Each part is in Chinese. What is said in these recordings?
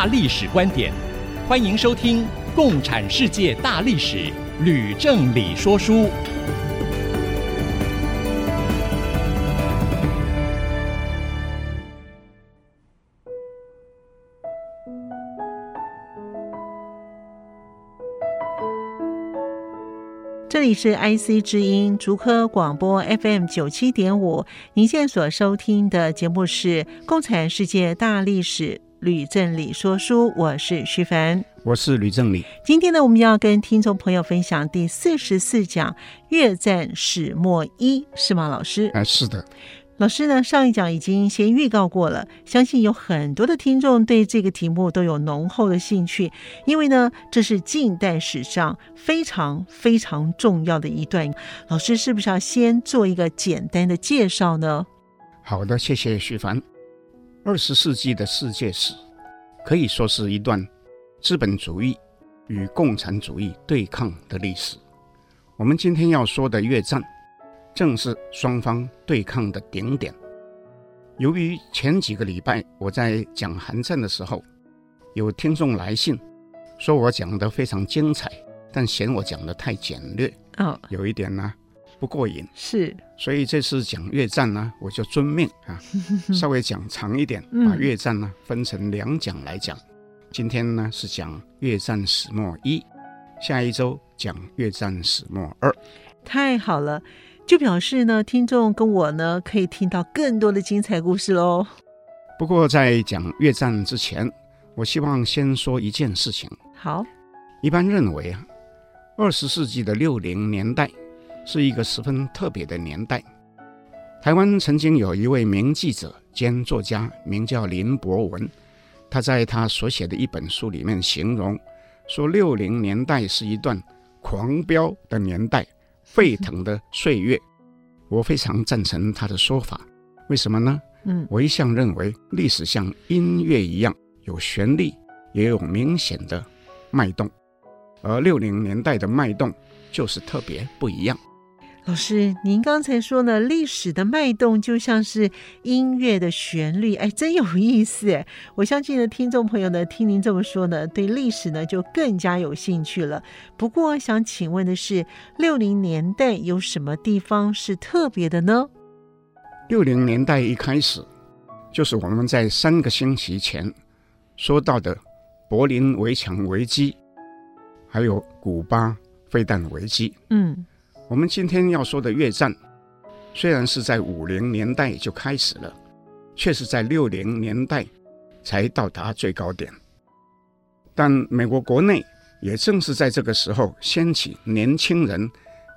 大历史观点，欢迎收听《共产世界大历史》，吕正理说书。这里是 IC 之音竹科广播 FM 九七点五，您现在所收听的节目是《共产世界大历史》，吕正理说书，我是徐凡，我是吕正理。今天呢，我们要跟听众朋友分享第四十四讲《越战始末一》，是吗，老师？哎，是的。老师呢，上一讲已经先预告过了，相信有很多的听众对这个题目都有浓厚的兴趣，因为呢，这是近代史上非常非常重要的一段。老师是不是要先做一个简单的介绍呢？好的，谢谢徐凡。二十世纪的世界史可以说是一段资本主义与共产主义对抗的历史。我们今天要说的越战。正是双方对抗的顶点。由于前几个礼拜我在讲韩战的时候，有听众来信说我讲得非常精彩，但嫌我讲得太简略，哦，有一点呢不过瘾。是，所以这次讲越战呢，我就遵命啊，稍微讲长一点，把越战呢分成两讲来讲。今天呢是讲越战始末一，下一周讲越战始末二。太好了。就表示呢，听众跟我呢可以听到更多的精彩故事喽。不过在讲越战之前，我希望先说一件事情。好，一般认为啊，二十世纪的六零年代是一个十分特别的年代。台湾曾经有一位名记者兼作家，名叫林伯文，他在他所写的一本书里面形容说，六零年代是一段狂飙的年代。沸腾的岁月，我非常赞成他的说法。为什么呢？嗯，我一向认为历史像音乐一样，有旋律，也有明显的脉动，而六零年代的脉动就是特别不一样。老师，您刚才说呢，历史的脉动就像是音乐的旋律，哎，真有意思哎！我相信呢，听众朋友呢，听您这么说呢，对历史呢就更加有兴趣了。不过，想请问的是，六零年代有什么地方是特别的呢？六零年代一开始，就是我们在三个星期前说到的柏林围墙危机，还有古巴飞弹危机。嗯。我们今天要说的越战，虽然是在五零年代就开始了，却是在六零年代才到达最高点。但美国国内也正是在这个时候掀起年轻人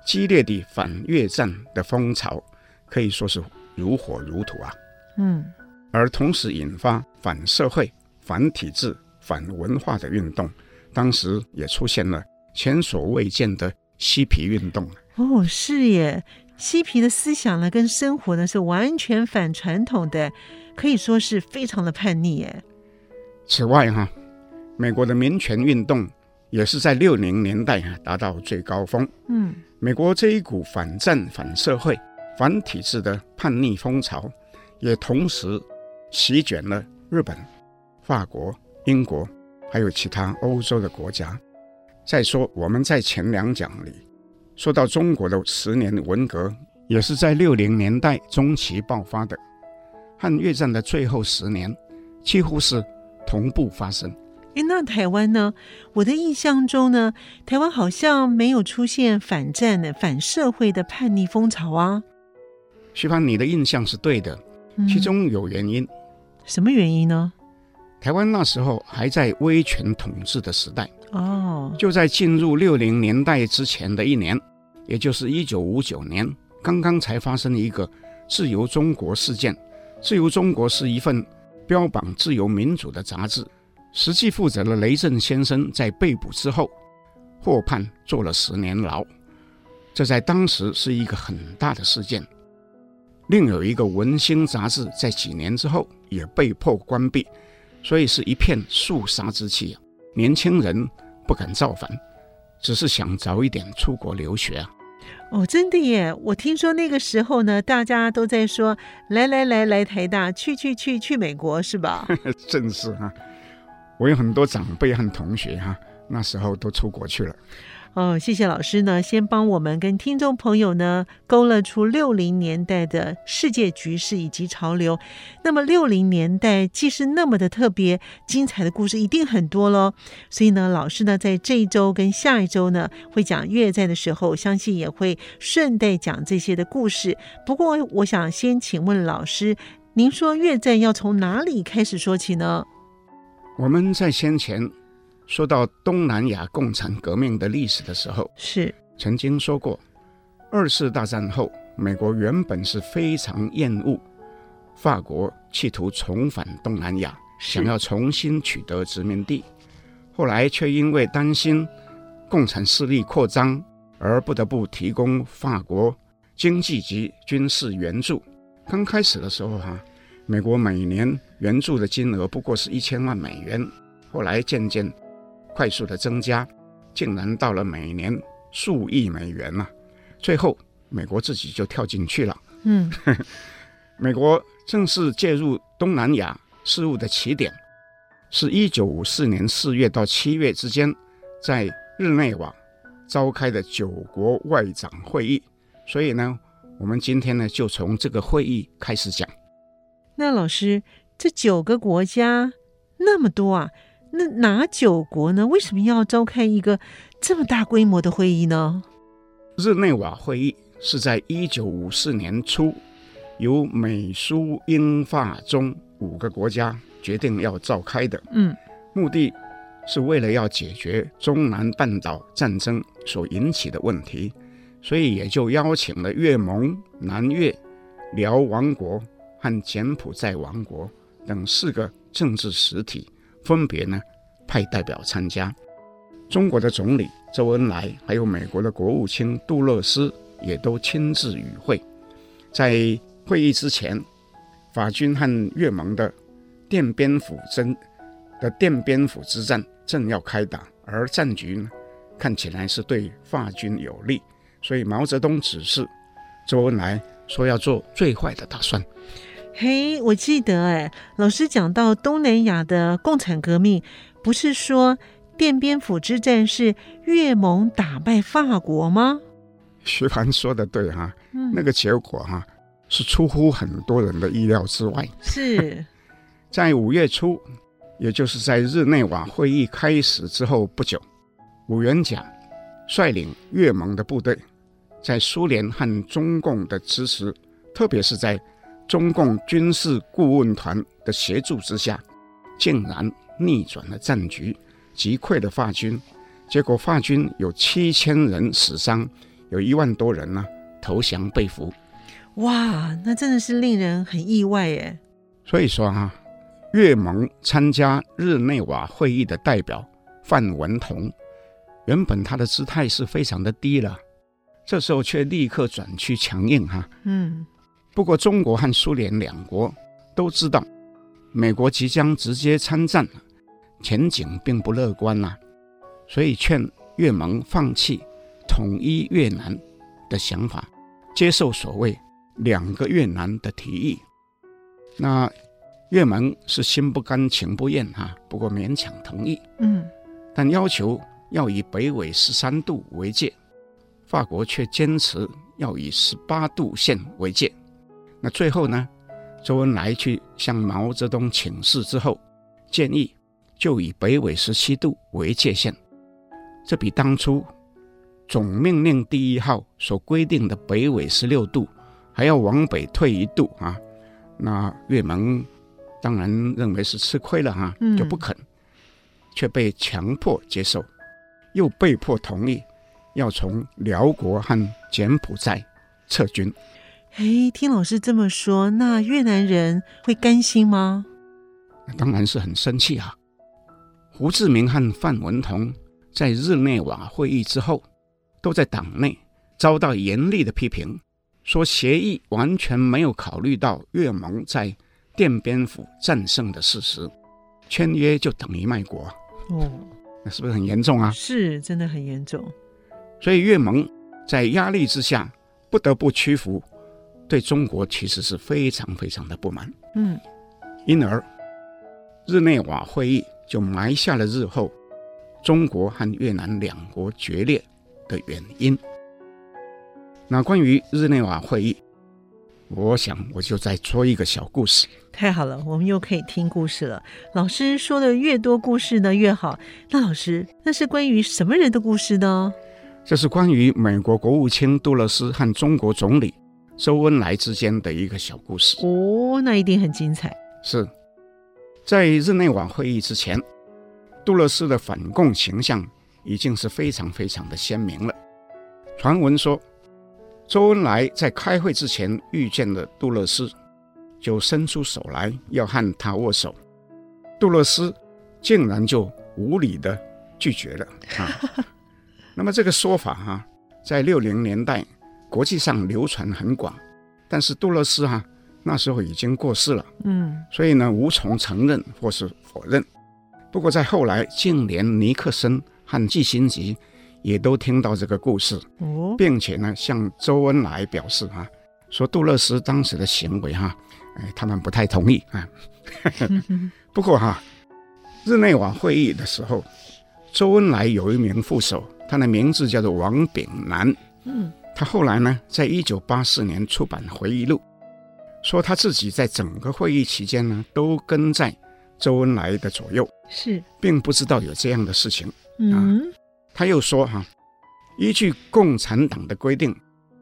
激烈的反越战的风潮，可以说是如火如荼啊。嗯，而同时引发反社会、反体制、反文化的运动，当时也出现了前所未见的嬉皮运动。哦，是耶！嬉皮的思想呢，跟生活呢是完全反传统的，可以说是非常的叛逆耶。此外哈，美国的民权运动也是在六零年代达到最高峰。嗯，美国这一股反战、反社会、反体制的叛逆风潮，也同时席卷了日本、法国、英国，还有其他欧洲的国家。再说，我们在前两讲里。说到中国的十年文革，也是在六零年代中期爆发的，和越战的最后十年几乎是同步发生。哎，那台湾呢？我的印象中呢，台湾好像没有出现反战的、反社会的叛逆风潮啊。徐帆，你的印象是对的，其中有原因。嗯，什么原因呢？台湾那时候还在威权统治的时代。哦，就在进入六零年代之前的一年，也就是一九五九年，刚刚才发生一个自由中国事件。自由中国是一份标榜自由民主的杂志，实际负责的雷震先生在被捕之后获判坐了十年牢，这在当时是一个很大的事件。另有一个《文星》杂志在几年之后也被迫关闭，所以是一片肃杀之气啊！年轻人不敢造反，只是想早一点出国留学啊。哦，真的耶！我听说那个时候呢，大家都在说：“来来来来，台大去去去去美国是吧？” 正是哈，我有很多长辈和同学哈，那时候都出国去了。哦，谢谢老师呢，先帮我们跟听众朋友呢勾勒出六零年代的世界局势以及潮流。那么六零年代既是那么的特别精彩的故事，一定很多喽。所以呢，老师呢在这一周跟下一周呢会讲越战的时候，相信也会顺带讲这些的故事。不过，我想先请问老师，您说越战要从哪里开始说起呢？我们在先前。说到东南亚共产革命的历史的时候，是曾经说过，二次大战后，美国原本是非常厌恶法国企图重返东南亚，想要重新取得殖民地，后来却因为担心共产势力扩张，而不得不提供法国经济及军事援助。刚开始的时候，哈，美国每年援助的金额不过是一千万美元，后来渐渐。快速的增加，竟然到了每年数亿美元了。最后，美国自己就跳进去了。嗯，美国正式介入东南亚事务的起点，是一九五四年四月到七月之间，在日内瓦召开的九国外长会议。所以呢，我们今天呢，就从这个会议开始讲。那老师，这九个国家那么多啊？那哪九国呢？为什么要召开一个这么大规模的会议呢？日内瓦会议是在一九五四年初，由美苏英法中五个国家决定要召开的。嗯，目的是为了要解决中南半岛战争所引起的问题，所以也就邀请了越盟、南越、辽王国和柬埔寨王国等四个政治实体。分别呢派代表参加，中国的总理周恩来，还有美国的国务卿杜勒斯也都亲自与会。在会议之前，法军和越盟的奠边府争的奠边府之战正要开打，而战局呢看起来是对法军有利，所以毛泽东指示周恩来说要做最坏的打算。嘿，我记得哎，老师讲到东南亚的共产革命，不是说奠边府之战是越盟打败法国吗？徐帆说的对哈，嗯，那个结果哈是出乎很多人的意料之外。是 在五月初，也就是在日内瓦会议开始之后不久，五元甲率领越盟的部队，在苏联和中共的支持，特别是在中共军事顾问团的协助之下，竟然逆转了战局，击溃了法军。结果法军有七千人死伤，有一万多人呢、啊、投降被俘。哇，那真的是令人很意外耶！所以说哈、啊，越盟参加日内瓦会议的代表范文同，原本他的姿态是非常的低了，这时候却立刻转趋强硬哈。嗯。不过，中国和苏联两国都知道，美国即将直接参战，前景并不乐观呐、啊，所以劝越盟放弃统一越南的想法，接受所谓“两个越南”的提议。那越盟是心不甘情不愿哈，不过勉强同意。嗯，但要求要以北纬十三度为界，法国却坚持要以十八度线为界。那最后呢，周恩来去向毛泽东请示之后，建议就以北纬十七度为界限，这比当初总命令第一号所规定的北纬十六度还要往北退一度啊。那越盟当然认为是吃亏了哈，就不肯，却被强迫接受，又被迫同意要从辽国和柬埔寨撤军。哎，听老师这么说，那越南人会甘心吗？当然是很生气啊！胡志明和范文同在日内瓦会议之后，都在党内遭到严厉的批评，说协议完全没有考虑到越盟在奠边府战胜的事实，签约就等于卖国。哦，那是不是很严重啊？是，真的很严重。所以越盟在压力之下不得不屈服，对中国其实是非常非常的不满。嗯，因而日内瓦会议就埋下了日后中国和越南两国决裂的原因。那关于日内瓦会议，我想我就再说一个小故事。太好了，我们又可以听故事了。老师说的越多故事呢越好。那老师，那是关于什么人的故事呢？这是关于美国国务卿杜勒斯和中国总理周恩来之间的一个小故事。哦，那一定很精彩。是在日内瓦会议之前，杜勒斯的反共形象已经是非常非常的鲜明了。传闻说，周恩来在开会之前遇见了杜勒斯。就伸出手来要和他握手，杜勒斯竟然就无理的拒绝了啊！那么这个说法哈、啊，在六零年代国际上流传很广，但是杜勒斯哈、啊、那时候已经过世了，嗯，所以呢无从承认或是否认。不过在后来，竟连尼克森和季辛吉也都听到这个故事，并且呢向周恩来表示哈、啊，说杜勒斯当时的行为哈、啊。哎，他们不太同意啊。不过哈，日内瓦会议的时候，周恩来有一名副手，他的名字叫做王炳南。嗯，他后来呢，在一九八四年出版回忆录，说他自己在整个会议期间呢，都跟在周恩来的左右，是，并不知道有这样的事情。嗯，他又说哈，依据共产党的规定，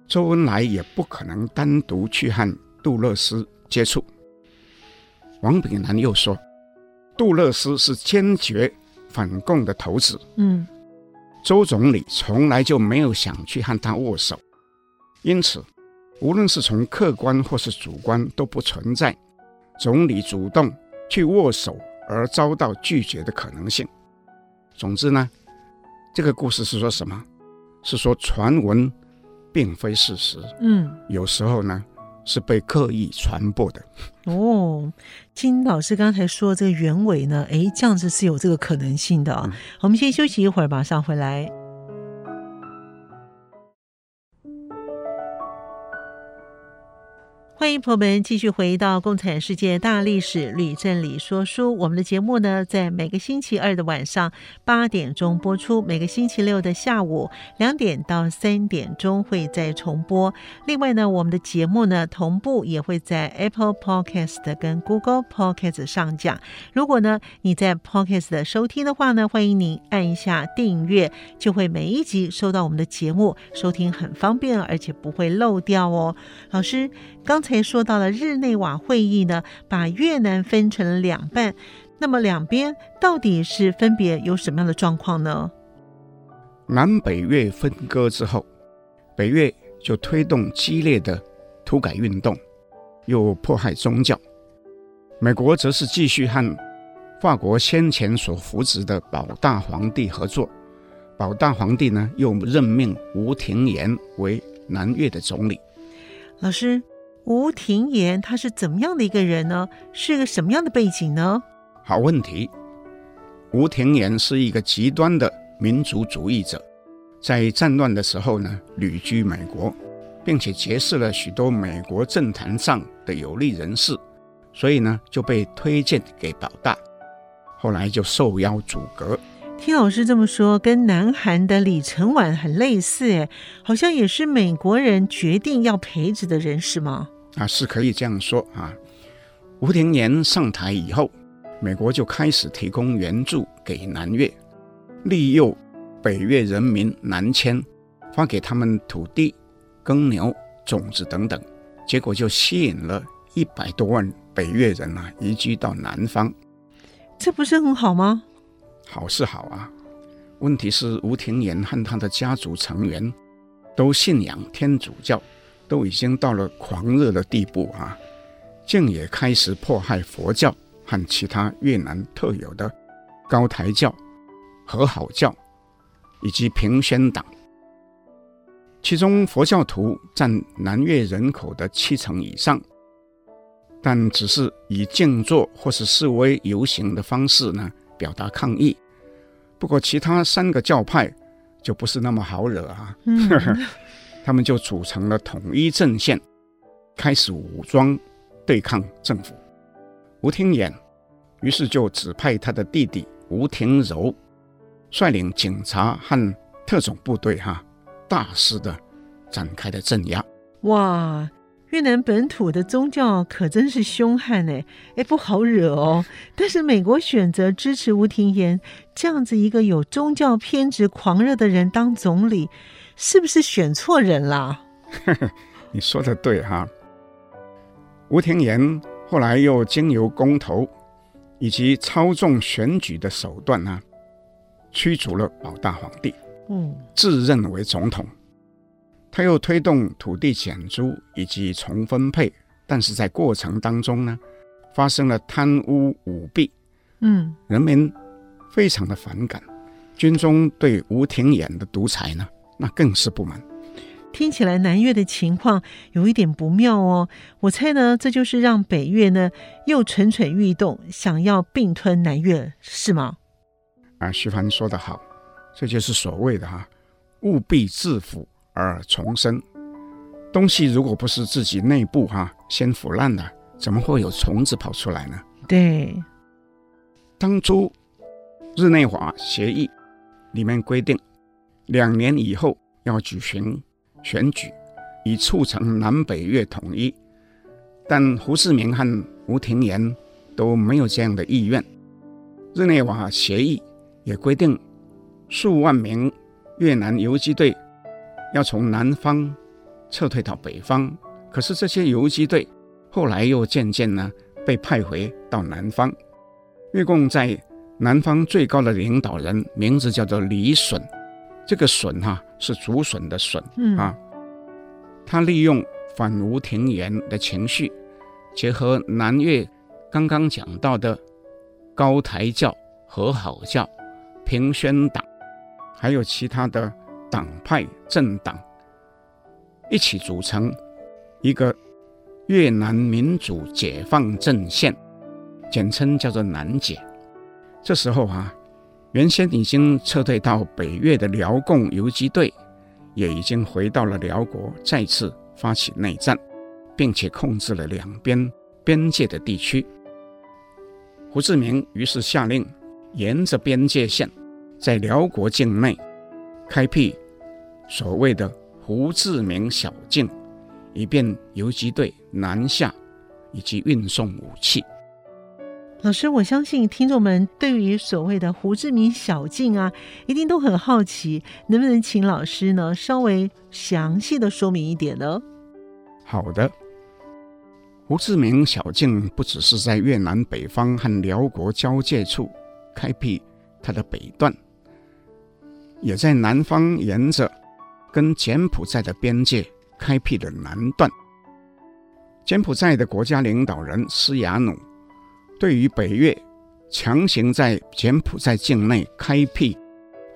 周恩来也不可能单独去和杜勒斯。接触，王炳南又说，杜勒斯是坚决反共的头子。嗯，周总理从来就没有想去和他握手，因此，无论是从客观或是主观，都不存在总理主动去握手而遭到拒绝的可能性。总之呢，这个故事是说什么？是说传闻并非事实。嗯，有时候呢。是被刻意传播的哦。金老师刚才说这个原委呢，哎，这样子是有这个可能性的。嗯，我们先休息一会儿，马上回来。欢迎朋友们继续回到《共产世界大历史吕正理说书》。我们的节目呢，在每个星期二的晚上八点钟播出，每个星期六的下午两点到三点钟会再重播。另外呢，我们的节目呢，同步也会在 Apple Podcast 跟 Google Podcast 上架。如果呢你在 Podcast 的收听的话呢，欢迎您按一下订阅，就会每一集收到我们的节目，收听很方便，而且不会漏掉哦。老师。刚才说到了日内瓦会议呢，把越南分成了两半，那么两边到底是分别有什么样的状况呢？南北越分割之后，北越就推动激烈的土改运动，又迫害宗教；美国则是继续和法国先前所扶植的保大皇帝合作，保大皇帝呢又任命吴廷琰为南越的总理。老师。吴廷琰他是怎么样的一个人呢？是个什么样的背景呢？好问题。吴廷琰是一个极端的民族主义者，在战乱的时候呢，旅居美国，并且结识了许多美国政坛上的有力人士，所以呢就被推荐给保大，后来就受邀组阁。听老师这么说，跟南韩的李承晚很类似，哎，好像也是美国人决定要培植的人，是吗？啊，是可以这样说啊。吴廷琰上台以后，美国就开始提供援助给南越，利诱北越人民南迁，发给他们土地、耕牛、种子等等，结果就吸引了一百多万北越人啊移居到南方。这不是很好吗？好是好啊，问题是吴廷琰和他的家族成员都信仰天主教，都已经到了狂热的地步啊，竟也开始迫害佛教和其他越南特有的高台教、和好教以及平宣党。其中佛教徒占南越人口的七成以上，但只是以静坐或是示威游行的方式呢，表达抗议。不过其他三个教派就不是那么好惹啊，嗯、他们就组成了统一阵线，开始武装对抗政府。吴廷琰于是就指派他的弟弟吴廷柔率领警察和特种部队哈。大肆的展开了镇压，哇！越南本土的宗教可真是凶悍哎，哎，不好惹哦。但是美国选择支持吴廷琰这样子一个有宗教偏执狂热的人当总理，是不是选错人啦？你说的对哈。吴廷琰后来又经由公投以及操纵选举的手段呢，驱逐了保大皇帝。嗯，自认为总统，他又推动土地减租以及重分配，但是在过程当中呢，发生了贪污舞弊，嗯，人民非常的反感，军中对吴廷琰的独裁呢，那更是不满。听起来南越的情况有一点不妙哦，我猜呢，这就是让北越呢又蠢蠢欲动，想要并吞南越，是吗？啊，徐帆说得好。这就是所谓的哈，务必自腐而重生。东西如果不是自己内部哈先腐烂了，怎么会有虫子跑出来呢？对，当初日内瓦协议里面规定，两年以后要举行选举，以促成南北越统一。但胡志明和吴廷琰都没有这样的意愿。日内瓦协议也规定。数万名越南游击队要从南方撤退到北方，可是这些游击队后来又渐渐呢被派回到南方。越共在南方最高的领导人名字叫做李隼，这个隼哈是竹笋的笋啊。他利用反吴廷琰的情绪，结合南越刚刚讲到的高台教、和好教、平宣党。还有其他的党派政党一起组成一个越南民主解放阵线，简称叫做南解。这时候啊，原先已经撤退到北越的辽共游击队也已经回到了辽国，再次发起内战，并且控制了两边边界的地区。胡志明于是下令沿着边界线。在辽国境内开辟所谓的胡志明小径，以便游击队南下以及运送武器。老师，我相信听众们对于所谓的胡志明小径啊，一定都很好奇，能不能请老师呢稍微详细的说明一点呢？好的，胡志明小径不只是在越南北方和辽国交界处开辟它的北段。也在南方沿着跟柬埔寨的边界开辟的南段。柬埔寨的国家领导人施雅努对于北越强行在柬埔寨境内开辟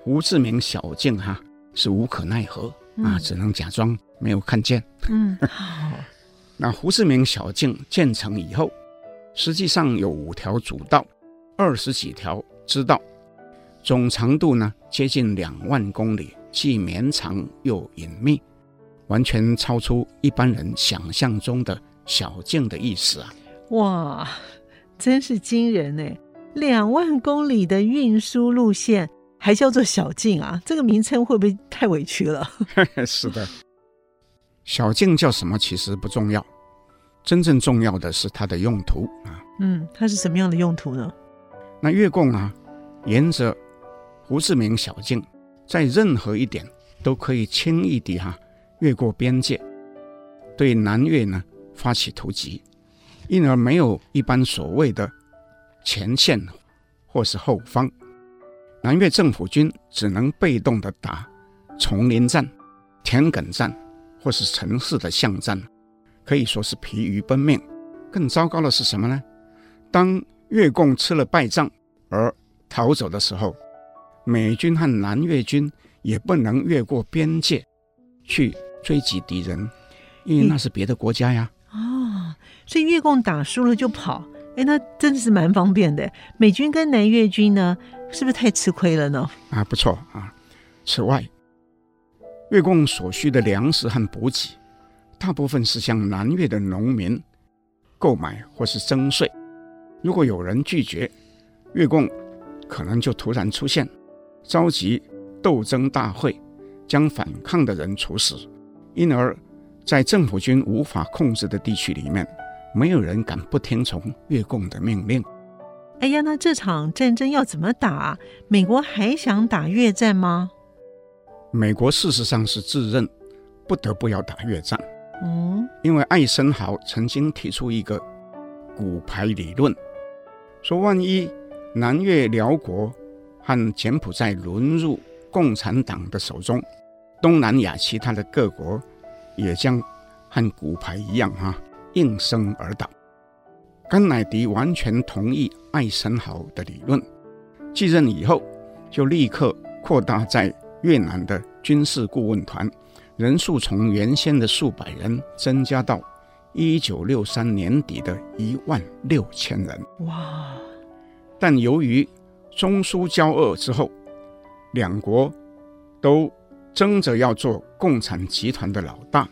胡志明小径哈是无可奈何、嗯、啊，只能假装没有看见。嗯，好。那胡志明小径建成以后，实际上有五条主道，二十几条支道。总长度呢接近两万公里，既绵长又隐秘，完全超出一般人想象中的小径的意思啊！哇，真是惊人呢！两万公里的运输路线还叫做小径啊？这个名称会不会太委屈了？是的，小径叫什么其实不重要，真正重要的是它的用途啊。嗯，它是什么样的用途呢？那越共啊，沿着。胡志明小径在任何一点都可以轻易地哈越过边界，对南越呢发起突击，因而没有一般所谓的前线或是后方，南越政府军只能被动地打丛林战、田埂战或是城市的巷战，可以说是疲于奔命。更糟糕的是什么呢？当越共吃了败仗而逃走的时候，美军和南越军也不能越过边界去追击敌人，因为那是别的国家呀。哦，所以越共打输了就跑，哎，那真的是蛮方便的。美军跟南越军呢，是不是太吃亏了呢？啊，不错啊。此外，越共所需的粮食和补给，大部分是向南越的农民购买或是征税。如果有人拒绝，越共可能就突然出现，召集斗争大会，将反抗的人处死。因而，在政府军无法控制的地区里面，没有人敢不听从越共的命令。哎呀，那这场战争要怎么打？美国还想打越战吗？美国事实上是自认不得不要打越战。嗯，因为艾森豪曾经提出一个骨牌理论。说，万一南越辽国和柬埔寨沦入共产党的手中，东南亚其他的各国也将和骨牌一样哈、啊，应声而倒。甘乃迪完全同意艾森豪的理论，继任以后就立刻扩大在越南的军事顾问团，人数从原先的数百人增加到。一九六三年底的一万六千人，哇！但由于中苏交恶之后，两国都争着要做共产集团的老大，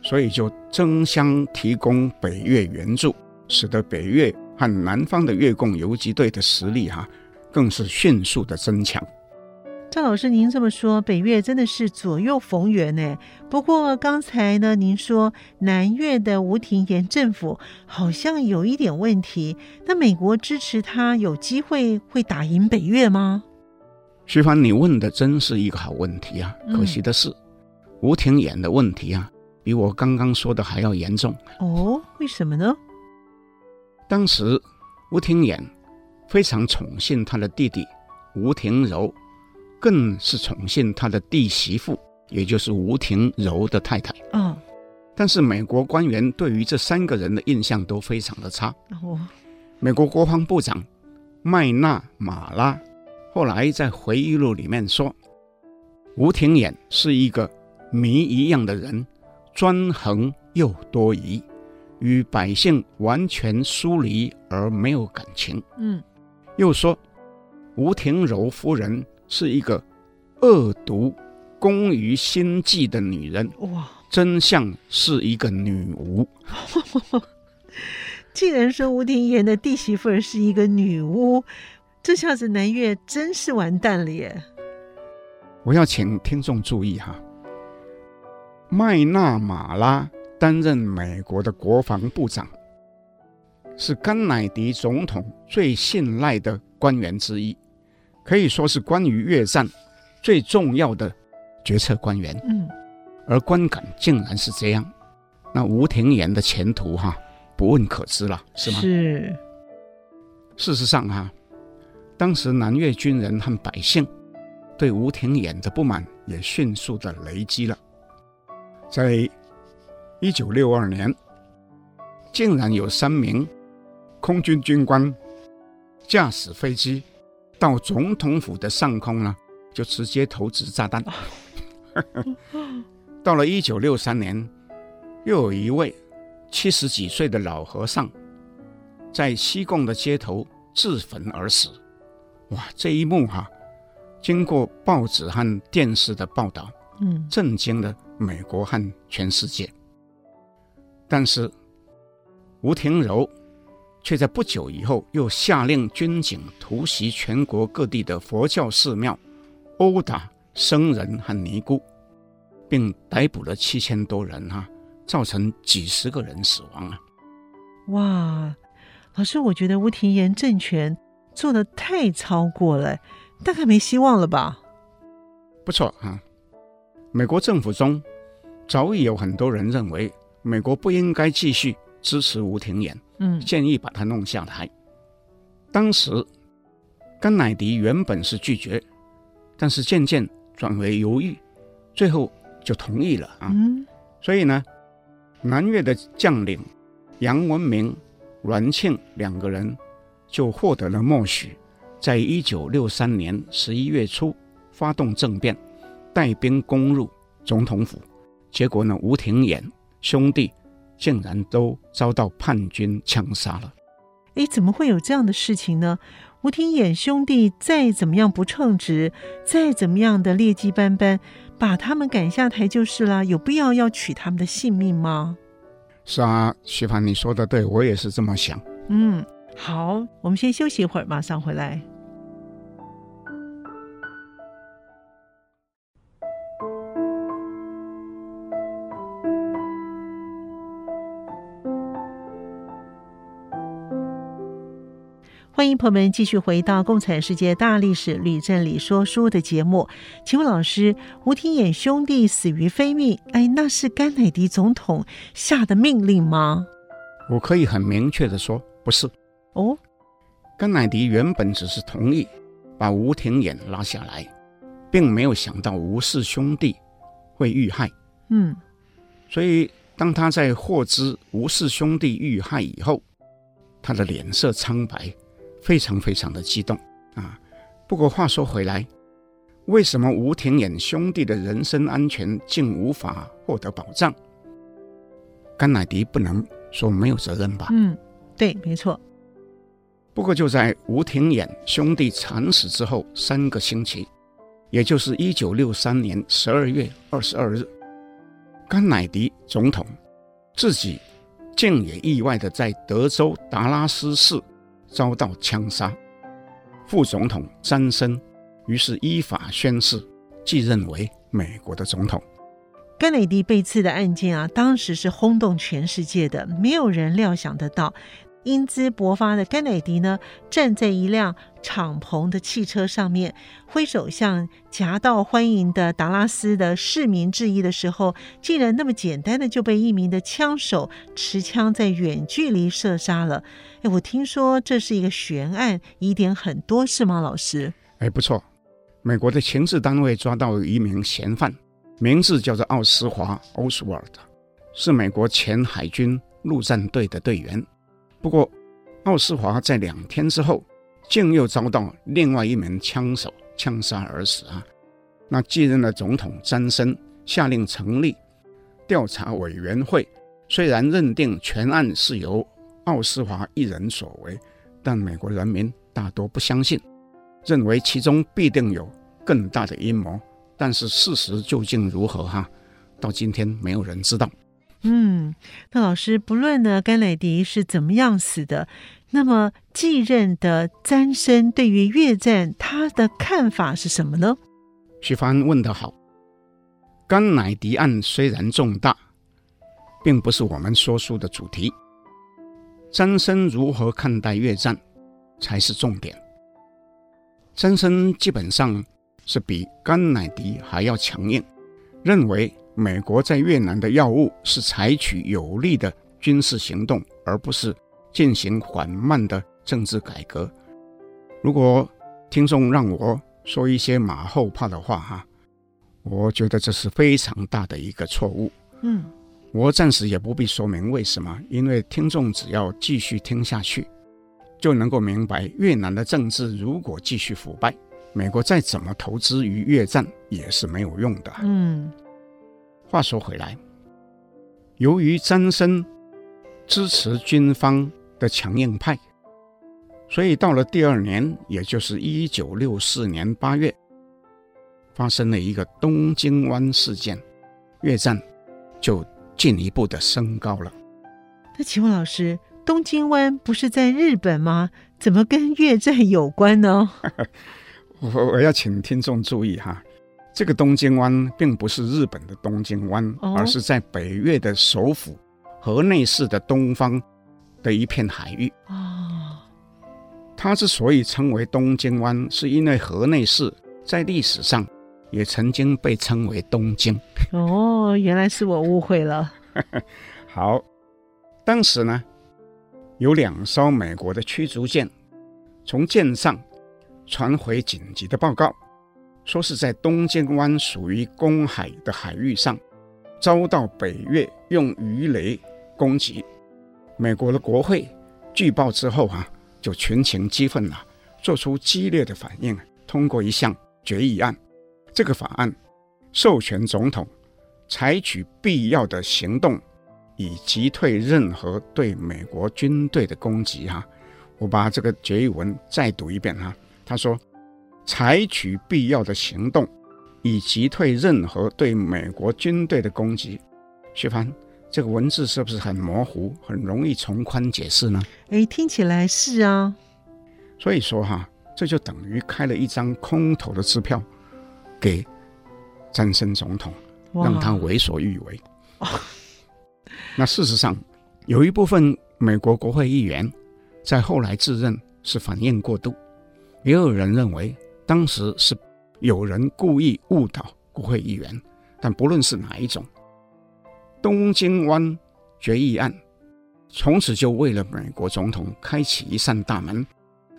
所以就争相提供北越援助，使得北越和南方的越共游击队的实力哈、更是迅速的增强。赵老师，您这么说，北越真的是左右逢源呢？不过刚才呢，您说南越的吴廷琰政府好像有一点问题，那美国支持他，有机会会打赢北越吗？徐帆，你问的真是一个好问题啊！可惜的是，嗯、吴廷琰的问题啊，比我刚刚说的还要严重。哦，为什么呢？当时吴廷琰非常宠信他的弟弟吴廷琹。更是宠幸他的弟媳妇，也就是吴廷柔的太太。嗯，但是美国官员对于这三个人的印象都非常的差。哦，美国国防部长麦纳马拉后来在回忆录里面说，吴廷琰是一个谜一样的人，专横又多疑，与百姓完全疏离而没有感情。嗯，又说吴廷柔夫人。是一个恶毒、攻于心计的女人。哇，真相是一个女巫。竟然说吴廷琰的弟媳妇是一个女巫，这下子南越真是完蛋了耶！我要请听众注意哈，麦纳马拉担任美国的国防部长，是甘乃迪总统最信赖的官员之一。可以说是关于越战最重要的决策官员，嗯，而观感竟然是这样，那吴廷琰的前途哈，不问可知了，是吗？是。事实上哈，当时南越军人和百姓对吴廷琰的不满也迅速的累积了，在一九六二年，竟然有三名空军军官驾驶飞机。到总统府的上空呢，就直接投掷炸弹。到了一九六三年，又有一位七十几岁的老和尚，在西贡的街头自焚而死。哇，这一幕哈、啊，经过报纸和电视的报道，嗯，震惊了美国和全世界。但是吴廷琹。却在不久以后又下令军警突袭全国各地的佛教寺庙，殴打僧人和尼姑，并逮捕了七千多人哈、啊，造成几十个人死亡啊！哇，老师，我觉得吴廷琰政权做的太超过了，大概没希望了吧？不错啊，美国政府中早已有很多人认为，美国不应该继续支持吴廷琰。嗯，建议把他弄下台。当时，甘乃迪原本是拒绝，但是渐渐转为犹豫，最后就同意了啊。嗯，所以呢，南越的将领杨文明、阮庆两个人就获得了默许，在一九六三年十一月初发动政变，带兵攻入总统府，结果呢，吴廷琰兄弟竟然都遭到叛军枪杀了。哎，怎么会有这样的事情呢？吴廷琰兄弟再怎么样不称职，再怎么样的劣迹斑斑，把他们赶下台就是了，有必要要取他们的性命吗？是啊，徐凡，你说的对，我也是这么想。嗯，好，我们先休息一会儿，马上回来。欢迎朋友们继续回到《共产世界大历史吕振理说书》的节目。请问老师，吴廷琰兄弟死于非命，哎，那是甘乃迪总统下的命令吗？我可以很明确的说，不是。哦，甘乃迪原本只是同意把吴廷琰拉下来，并没有想到吴氏兄弟会遇害。嗯，所以当他在获知吴氏兄弟遇害以后，他的脸色苍白。非常非常的激动啊！不过话说回来，为什么吴廷琰兄弟的人身安全竟无法获得保障？甘乃迪不能说没有责任吧？嗯，对，没错。不过就在吴廷琰兄弟惨死之后三个星期，也就是一九六三年十二月二十二日，甘乃迪总统自己竟也意外的在德州达拉斯市。遭到枪杀，副总统詹森于是依法宣誓继任为美国的总统。甘乃迪被刺的案件啊，当时是轰动全世界的，没有人料想得到。英姿勃发的甘乃迪呢，站在一辆敞篷的汽车上面，挥手向夹道欢迎的达拉斯的市民致意的时候，竟然那么简单的就被一名的枪手持枪在远距离射杀了。哎，我听说这是一个悬案，疑点很多，是吗，老师？哎，不错，美国的情治单位抓到一名嫌犯，名字叫做奥斯华 （Oswald），是美国前海军陆战队的队员。不过，奥斯华在两天之后，竟又遭到另外一名枪手枪杀而死啊！那继任的总统詹森下令成立调查委员会，虽然认定全案是由奥斯华一人所为，但美国人民大多不相信，认为其中必定有更大的阴谋。但是事实究竟如何？哈，到今天没有人知道。嗯，那老师，不论呢甘乃迪是怎么样死的，那么继任的詹森对于越战他的看法是什么呢？徐帆问得好，甘乃迪案虽然重大，并不是我们说书的主题，詹森如何看待越战才是重点。詹森基本上是比甘乃迪还要强硬，认为。美国在越南的要务是采取有力的军事行动，而不是进行缓慢的政治改革。如果听众让我说一些马后炮的话，哈，我觉得这是非常大的一个错误。嗯，我暂时也不必说明为什么，因为听众只要继续听下去，就能够明白越南的政治如果继续腐败，美国再怎么投资于越战也是没有用的。嗯。话说回来，由于詹森支持军方的强硬派，所以到了第二年，也就是一九六四年八月，发生了一个东京湾事件，越战就进一步的升高了。那请问老师，东京湾不是在日本吗？怎么跟越战有关呢？我我要请听众注意哈。这个东京湾并不是日本的东京湾，而是在北越的首府河内市的东方的一片海域。哦，它之所以称为东京湾，是因为河内市在历史上也曾经被称为东京。哦，原来是我误会了。好，当时呢，有两艘美国的驱逐舰从舰上传回紧急的报告。说是在东京湾属于公海的海域上，遭到北越用鱼雷攻击。美国的国会据报之后啊，就群情激愤了，做出激烈的反应，通过一项决议案。这个法案授权总统采取必要的行动，以击退任何对美国军队的攻击。哈，我把这个决议文再读一遍。哈，他说：“采取必要的行动，以击退任何对美国军队的攻击。”薛帆，这个文字是不是很模糊，很容易从宽解释呢？哎，听起来是啊。所以说哈，这就等于开了一张空头的支票给詹森总统，让他为所欲为。那事实上，有一部分美国国会议员在后来自认是反应过度，也有人认为当时是有人故意误导国会议员。但不论是哪一种，东京湾决议案从此就为了美国总统开启一扇大门。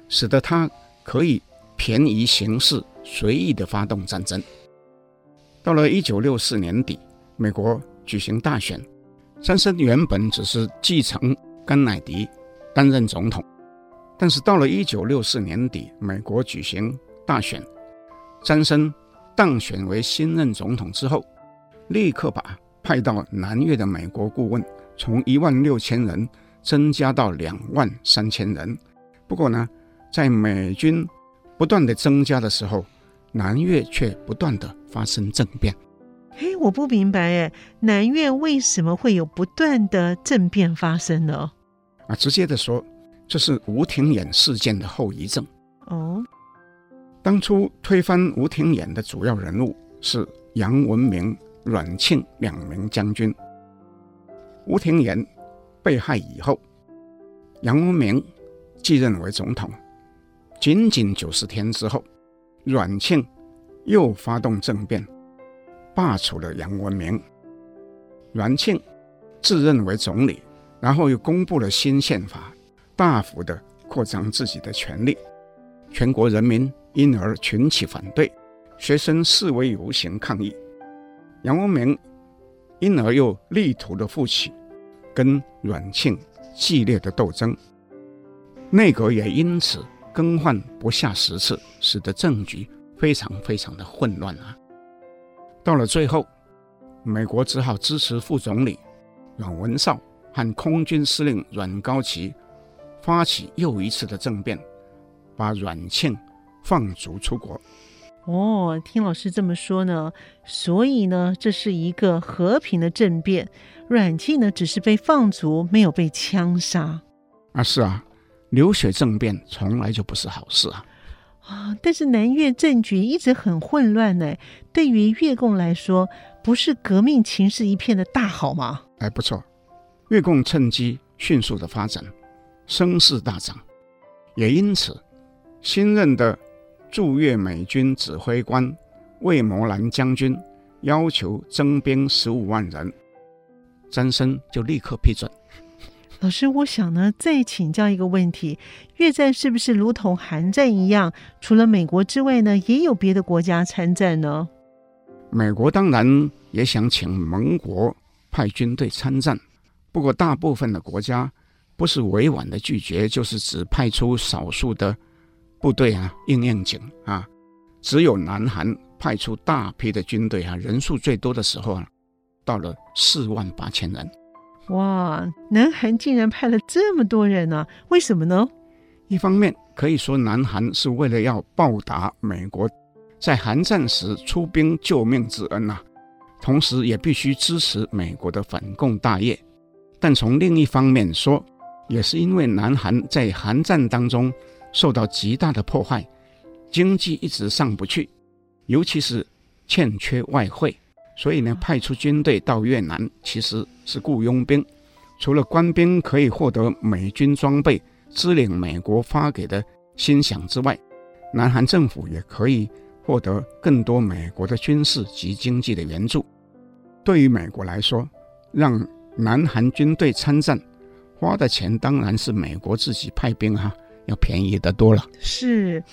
使得他可以便宜行事，随意的发动战争。到了一九六四年底，美国举行大选，三森原本只是继承甘乃迪担任总统，但是到了一九六四年底，美国举行大选，詹森当选为新任总统之后，立刻把派到南越的美国顾问从一万六千人增加到两万三千人。不过呢，在美军不断的增加的时候，南越却不断的发生政变。嘿，我不明白，哎，南越为什么会有不断的政变发生呢？啊，直接的说，这是吴廷琰事件的后遗症。哦，当初推翻吴廷琰的主要人物是杨文明、阮庆两名将军。吴廷琰被害以后，杨文明继任为总统。仅仅九十天之后，阮庆又发动政变，罢黜了杨文明。阮庆自认为总理，然后又公布了新宪法，大幅的扩张自己的权力。全国人民因而群起反对，学生示威游行抗议。杨文明因而又力图的复起，跟阮庆激烈的斗争。内阁也因此。更换不下十次，使得政局非常非常的混乱啊！到了最后，美国只好支持副总理阮文绍和空军司令阮高祺发起又一次的政变，把阮庆放逐出国。哦，听老师这么说呢，所以呢，这是一个和平的政变，阮庆呢只是被放逐，没有被枪杀。啊，是啊。流血政变从来就不是好事啊！啊，但是南越政局一直很混乱呢。对于越共来说，不是革命情势一片的大好吗？哎，不错，越共趁机迅速的发展，声势大涨。也因此，新任的驻越美军指挥官魏摩兰将军要求征兵十五万人，詹森就立刻批准。老师，我想呢，再请教一个问题：越战是不是如同韩战一样，除了美国之外呢，也有别的国家参战呢？美国当然也想请盟国派军队参战，不过大部分的国家不是委婉的拒绝，就是只派出少数的部队啊，应应景啊。只有南韩派出大批的军队啊，人数最多的时候啊，到了四万八千人。哇，南韩竟然派了这么多人呢？啊？为什么呢？一方面可以说，南韩是为了要报答美国在韩战时出兵救命之恩呐，啊，同时也必须支持美国的反共大业。但从另一方面说，也是因为南韩在韩战当中受到极大的破坏，经济一直上不去，尤其是欠缺外汇。所以呢，派出军队到越南其实是雇佣兵，除了官兵可以获得美军装备、支领美国发给的薪饷之外，南韩政府也可以获得更多美国的军事及经济的援助。对于美国来说，让南韩军队参战，花的钱当然是美国自己派兵哈。要便宜的多了。是，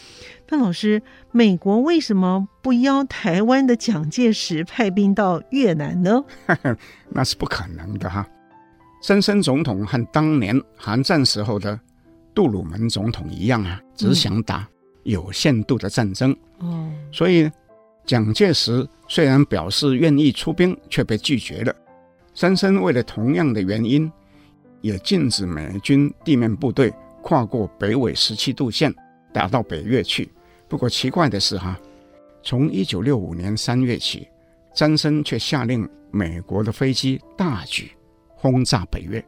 那老师，美国为什么不邀台湾的蒋介石派兵到越南呢？那是不可能的哈。森森总统和当年韩战时候的杜鲁门总统一样啊，只想打有限度的战争。哦，所以蒋介石虽然表示愿意出兵，却被拒绝了。森森为了同样的原因，也禁止美军地面部队跨过北纬十七度线，打到北越去。不过奇怪的是，哈，从一九六五年三月起，詹森却下令美国的飞机大举轰炸北越。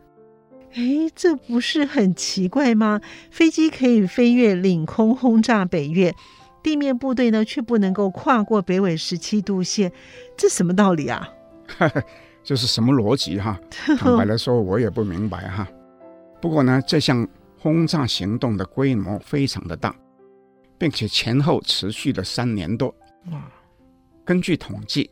哎，这不是很奇怪吗？飞机可以飞越领空轰炸北越，地面部队呢却不能够跨过北纬十七度线，这什么道理啊？这是什么逻辑哈？坦白来说，我也不明白哈。不过呢，这项轰炸行动的规模非常的大，并且前后持续了三年多。哇！根据统计，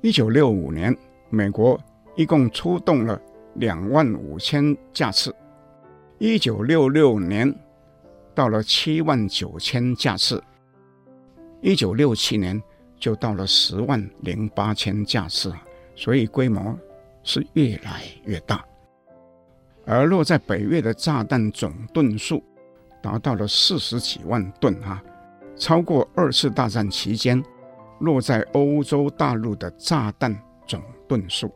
一九六五年，美国一共出动了。两万五千架次，一九六六年到了七万九千架次，一九六七年就到了十万零八千架次，所以规模是越来越大。而落在北越的炸弹总吨数达到了四十几万吨啊，超过二次大战期间落在欧洲大陆的炸弹总吨数。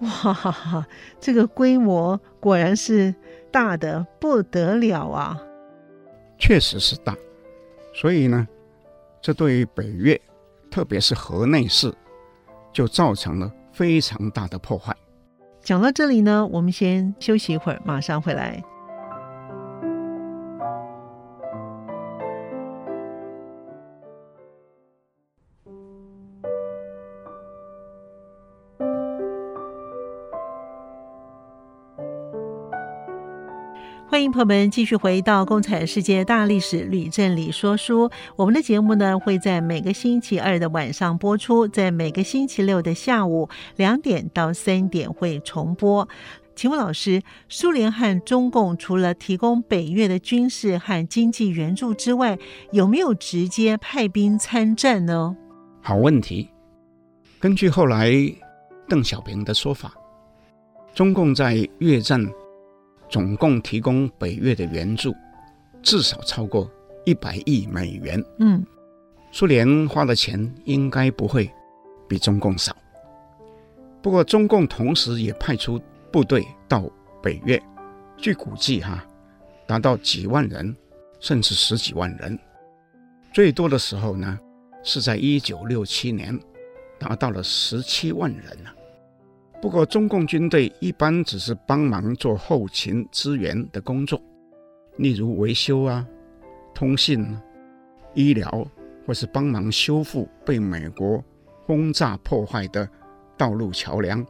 哇哈哈，这个规模果然是大的不得了啊！确实是大，所以呢，这对于北越，特别是河内市，就造成了非常大的破坏。讲到这里呢，我们先休息一会儿，马上回来。欢迎朋友们继续回到《共产世界大历史吕振理说书》。我们的节目呢，会在每个星期二的晚上播出，在每个星期六的下午两点到三点会重播。请问老师，苏联和中共除了提供北越的军事和经济援助之外，有没有直接派兵参战呢？好问题。根据后来邓小平的说法，中共在越战。总共提供北越的援助至少超过一百亿美元。嗯，苏联花的钱应该不会比中共少。不过，中共同时也派出部队到北越，据估计哈，达到几万人，甚至十几万人。最多的时候呢，是在一九六七年，达到了十七万人呢。不过，中共军队一般只是帮忙做后勤支援的工作，例如维修啊、通信、医疗，或是帮忙修复被美国轰炸破坏的道路桥梁、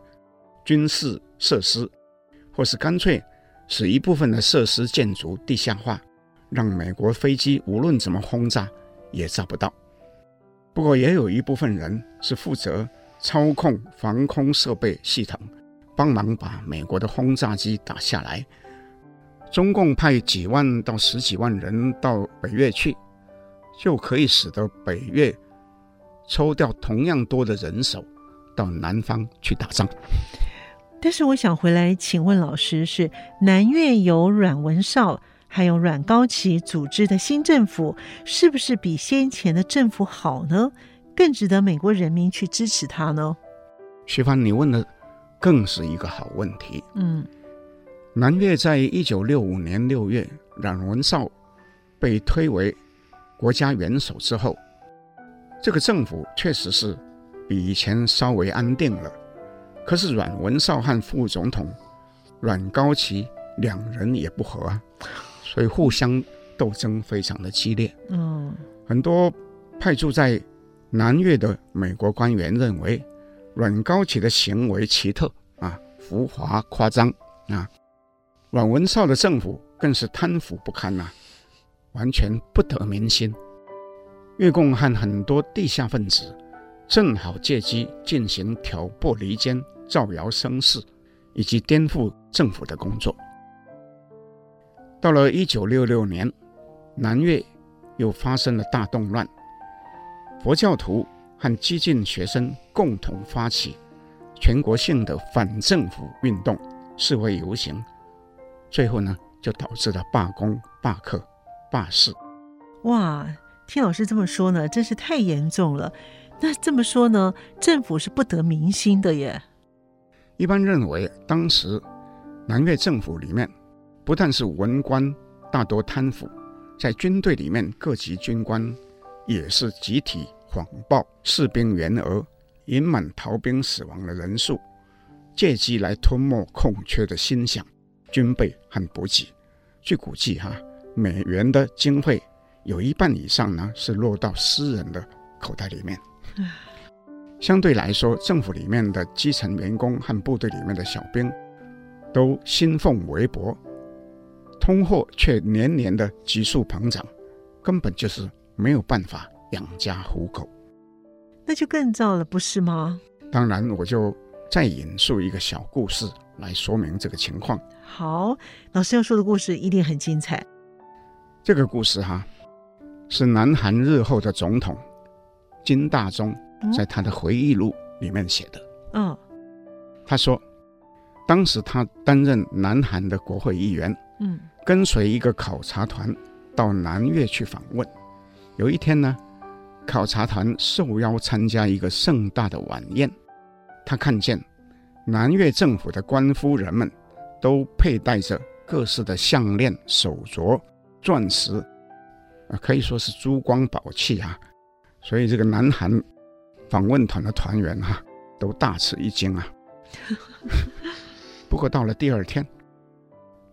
军事设施，或是干脆使一部分的设施建筑地下化，让美国飞机无论怎么轰炸也炸不到。不过，也有一部分人是负责。操控防空设备系统，帮忙把美国的轰炸机打下来。中共派几万到十几万人到北越去，就可以使得北越抽调同样多的人手到南方去打仗。但是我想回来请问老师是，南越由阮文绍还有阮高祺组织的新政府，是不是比先前的政府好呢？更值得美国人民去支持他呢？徐帆，你问的更是一个好问题。嗯，南越在一九六五年六月，阮文绍被推为国家元首之后，这个政府确实是比以前稍微安定了。可是阮文绍和副总统阮高祺两人也不和啊，所以互相斗争非常的激烈。嗯，很多派驻在南越的美国官员认为，阮高祺的行为奇特啊，浮华夸张啊。阮文绍的政府更是贪腐不堪呐、啊，完全不得民心。越共和很多地下分子正好借机进行挑拨离间、造谣生事以及颠覆政府的工作。到了一九六六年，南越又发生了大动乱。佛教徒和激进学生共同发起全国性的反政府运动、示威游行，最后呢，就导致了罢工、罢课、罢市。哇，听老师这么说呢，真是太严重了。那这么说呢，政府是不得民心的耶。一般认为，当时南越政府里面不但是文官大多贪腐，在军队里面各级军官也是集体谎报士兵员额，隐瞒逃兵死亡的人数，借机来吞没空缺的薪饷、军备和补给。据估计，哈，美元的经费有一半以上呢是落到私人的口袋里面。相对来说，政府里面的基层员工和部队里面的小兵，都薪俸微薄，通货却年年的急速膨胀，根本就是没有办法养家糊口。那就更糟了，不是吗？当然，我就再引述一个小故事来说明这个情况。好，老师要说的故事一定很精彩。这个故事哈，是南韩日后的总统。金大中在他的回忆录里面写的。嗯、哦，他说，当时他担任南韩的国会议员，嗯，跟随一个考察团到南越去访问。有一天呢，考察团受邀参加一个盛大的晚宴，他看见南越政府的官夫人们都佩戴着各式的项链、手镯、钻石，啊，可以说是珠光宝气啊。所以这个南韩访问团的团员哈、啊，都大吃一惊啊。不过到了第二天，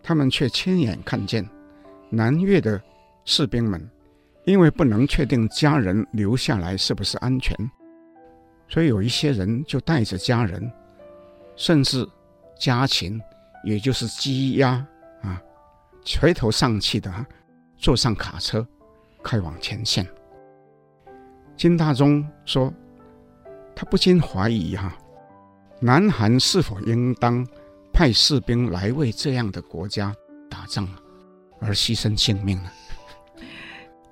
他们却亲眼看见南越的士兵们，因为不能确定家人留下来是不是安全，所以有一些人就带着家人，甚至家禽，也就是鸡鸭啊，垂头丧气的、坐上卡车，开往前线。金大中说：“他不禁怀疑哈、南韩是否应当派士兵来为这样的国家打仗，而牺牲性命呢？”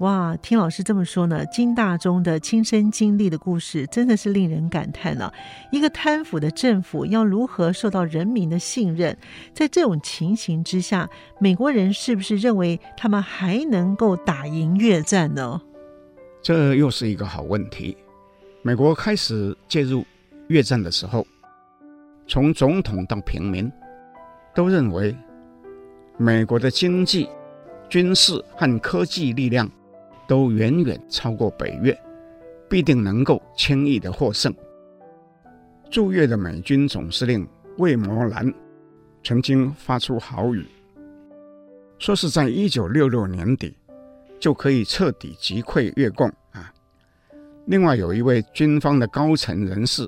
哇，听老师这么说呢，金大中的亲身经历的故事真的是令人感叹呢、啊。一个贪腐的政府要如何受到人民的信任？在这种情形之下，美国人是不是认为他们还能够打赢越战呢？这又是一个好问题。美国开始介入越战的时候，从总统到平民都认为，美国的经济、军事和科技力量都远远超过北越，必定能够轻易的获胜。驻越的美军总司令魏摩兰曾经发出豪语，说是在一九六六年底。就可以彻底击溃越共啊！另外有一位军方的高层人士，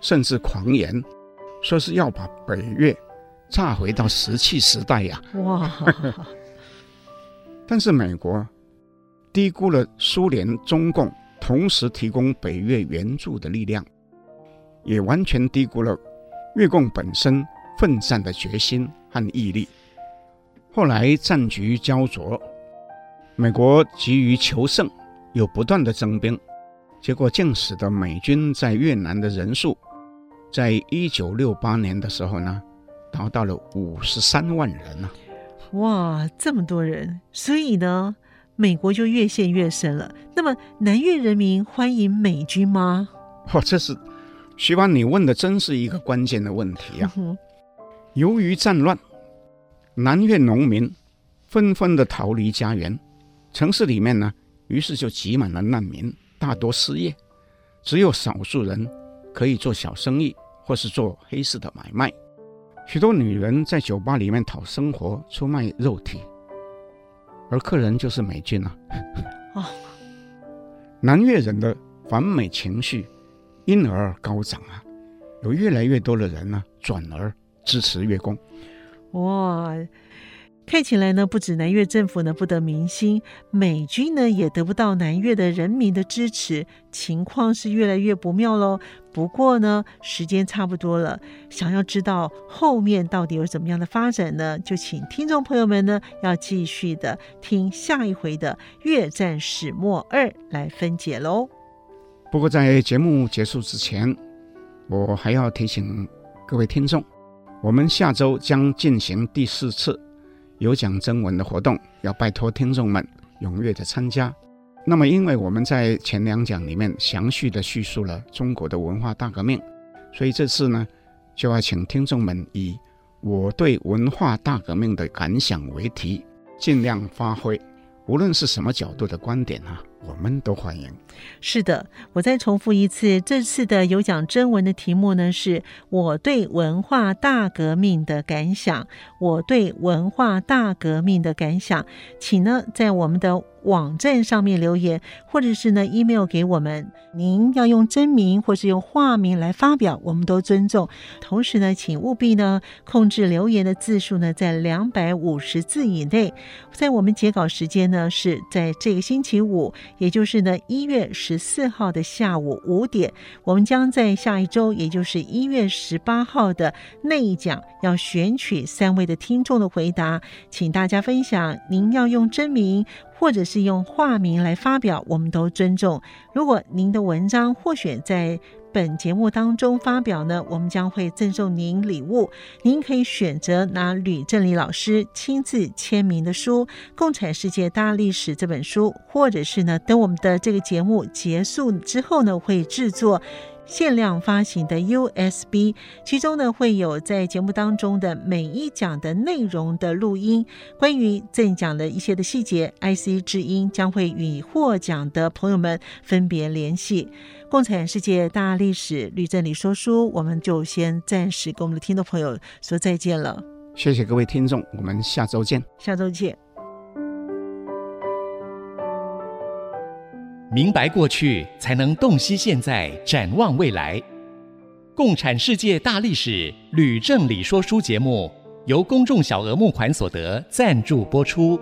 甚至狂言，说是要把北越炸回到石器时代呀！哇！但是美国低估了苏联、中共同时提供北越援助的力量，也完全低估了越共本身奋战的决心和毅力。后来战局胶着。美国急于求胜，又不断的增兵，结果竟使得美军在越南的人数，在一九六八年的时候呢，达到了五十三万人呢、哇，这么多人！所以呢，美国就越陷越深了。那么，南越人民欢迎美军吗？哦，这是徐帆，你问的真是一个关键的问题啊！嗯、由于战乱，南越农民纷纷的逃离家园。城市里面呢，于是就挤满了难民，大多失业，只有少数人可以做小生意或是做黑市的买卖。许多女人在酒吧里面讨生活，出卖肉体，而客人就是美军啊。哦，南越人的反美情绪因而高涨啊，有越来越多的人呢转而支持越共。哇！看起来呢，不止南越政府呢不得民心，美军呢也得不到南越的人民的支持，情况是越来越不妙喽。不过呢，时间差不多了，想要知道后面到底有怎么样的发展呢？就请听众朋友们呢要继续的听下一回的《越战始末二》来分解喽。不过在节目结束之前，我还要提醒各位听众，我们下周将进行第四次。有奖征文的活动，要拜托听众们踊跃的参加。那么，因为我们在前两讲里面详细的叙述了中国的文化大革命，所以这次呢，就要请听众们以我对文化大革命的感想为题，尽量发挥，无论是什么角度的观点啊。我们都欢迎。是的，我再重复一次，这次的有奖征文的题目呢，是我对文化大革命的感想。我对文化大革命的感想，请呢在我们的。网站上面留言，或者是呢 email 给我们，您要用真名或是用化名来发表，我们都尊重。同时呢，请务必呢控制留言的字数呢在两百五十字以内。在我们截稿时间呢是在这个星期五，也就是呢一月十四号的下午五点。我们将在下一周，也就是一月十八号的那一讲，要选取三位的听众的回答，请大家分享。您要用真名。或者是用化名来发表，我们都尊重。如果您的文章获选在本节目当中发表呢，我们将会赠送您礼物。您可以选择拿吕正礼老师亲自签名的书《共产世界大历史》这本书，或者是呢，等我们的这个节目结束之后呢，会制作。限量发行的 USB，其中呢会有在节目当中的每一讲的内容的录音，关于赠奖的一些的细节，IC 之音将会与获奖的朋友们分别联系。共产世界大历史吕正理说书，我们就先暂时跟我们的听众朋友说再见了。谢谢各位听众，我们下周见。下周见。明白过去，才能洞悉现在，展望未来。共产世界大历史吕正理说书节目由公众小额募款所得赞助播出。